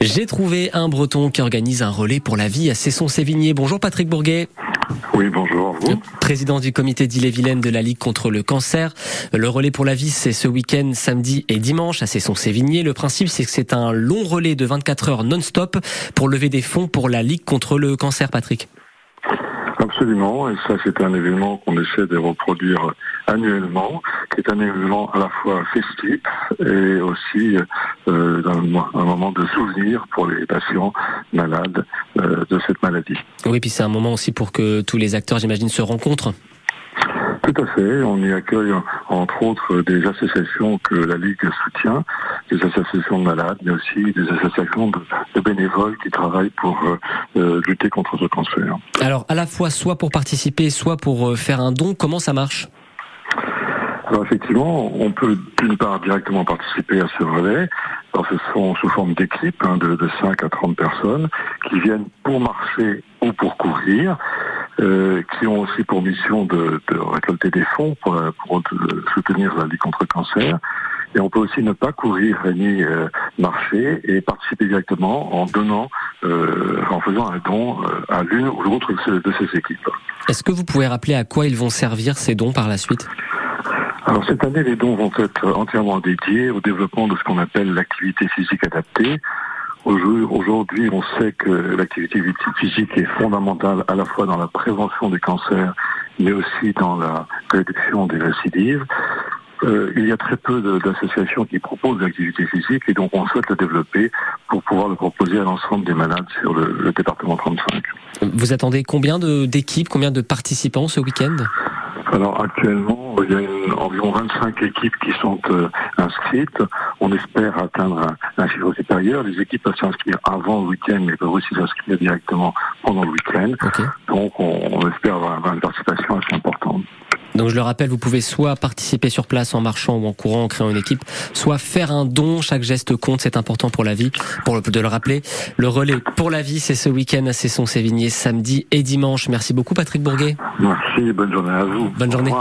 J'ai trouvé un breton qui organise un relais pour la vie à Cesson-Sévigné. Bonjour Patrick Bourguet. Oui, bonjour. Vous? Président du comité d'Ille-et-Vilaine de la Ligue contre le cancer. Le relais pour la vie, c'est ce week-end, samedi et dimanche à Cesson-Sévigné. Le principe, c'est que c'est un long relais de 24 heures non-stop pour lever des fonds pour la Ligue contre le cancer, Patrick. Absolument, et ça c'est un événement qu'on essaie de reproduire annuellement, qui est un événement à la fois festif et aussi euh, un, moment de souvenir pour les patients malades euh, de cette maladie. Oui, puis c'est un moment aussi pour que tous les acteurs, j'imagine, se rencontrent. Tout à fait. On y accueille entre autres des associations que la Ligue soutient, des associations de malades, mais aussi des associations de, bénévoles qui travaillent pour euh, lutter contre ce cancer. Alors à la fois soit pour participer, soit pour faire un don, comment ça marche? Alors effectivement, on peut d'une part directement participer à ce relais. Alors ce sont sous forme d'équipes hein, de, de 5 à 30 personnes qui viennent pour marcher ou pour courir. Euh, qui ont aussi pour mission de, récolter des fonds pour, pour, soutenir la lutte contre le cancer. Et on peut aussi ne pas courir ni euh, marcher et participer directement en donnant, euh, en faisant un don euh, à l'une ou l'autre de ces équipes. Est-ce que vous pouvez rappeler à quoi ils vont servir ces dons par la suite? Alors cette année, les dons vont être entièrement dédiés au développement de ce qu'on appelle l'activité physique adaptée, Aujourd'hui, on sait que l'activité physique est fondamentale à la fois dans la prévention des cancers, mais aussi dans la réduction des récidives. Euh, il y a très peu d'associations qui proposent l'activité physique et donc on souhaite le développer pour pouvoir le proposer à l'ensemble des malades sur le, département 35. Vous attendez combien d'équipes, combien de participants ce week-end? Alors actuellement, il y a environ 25 équipes qui sont euh, inscrites. On espère atteindre un, chiffre supérieur. Les équipes peuvent s'inscrire avant le week-end, mais peuvent aussi s'inscrire directement pendant le week-end. Donc on, espère avoir une participation assez importante. Donc je le rappelle, vous pouvez soit participer sur place en marchant ou en courant, en créant une équipe, soit faire un don. Chaque geste compte, c'est important pour la vie. Pour de le rappeler, le relais pour la vie, c'est ce week-end à Cesson-Sévigné, samedi et dimanche. Merci beaucoup, Patrick Bourguet. Merci, bonne journée à vous. Bonne journée.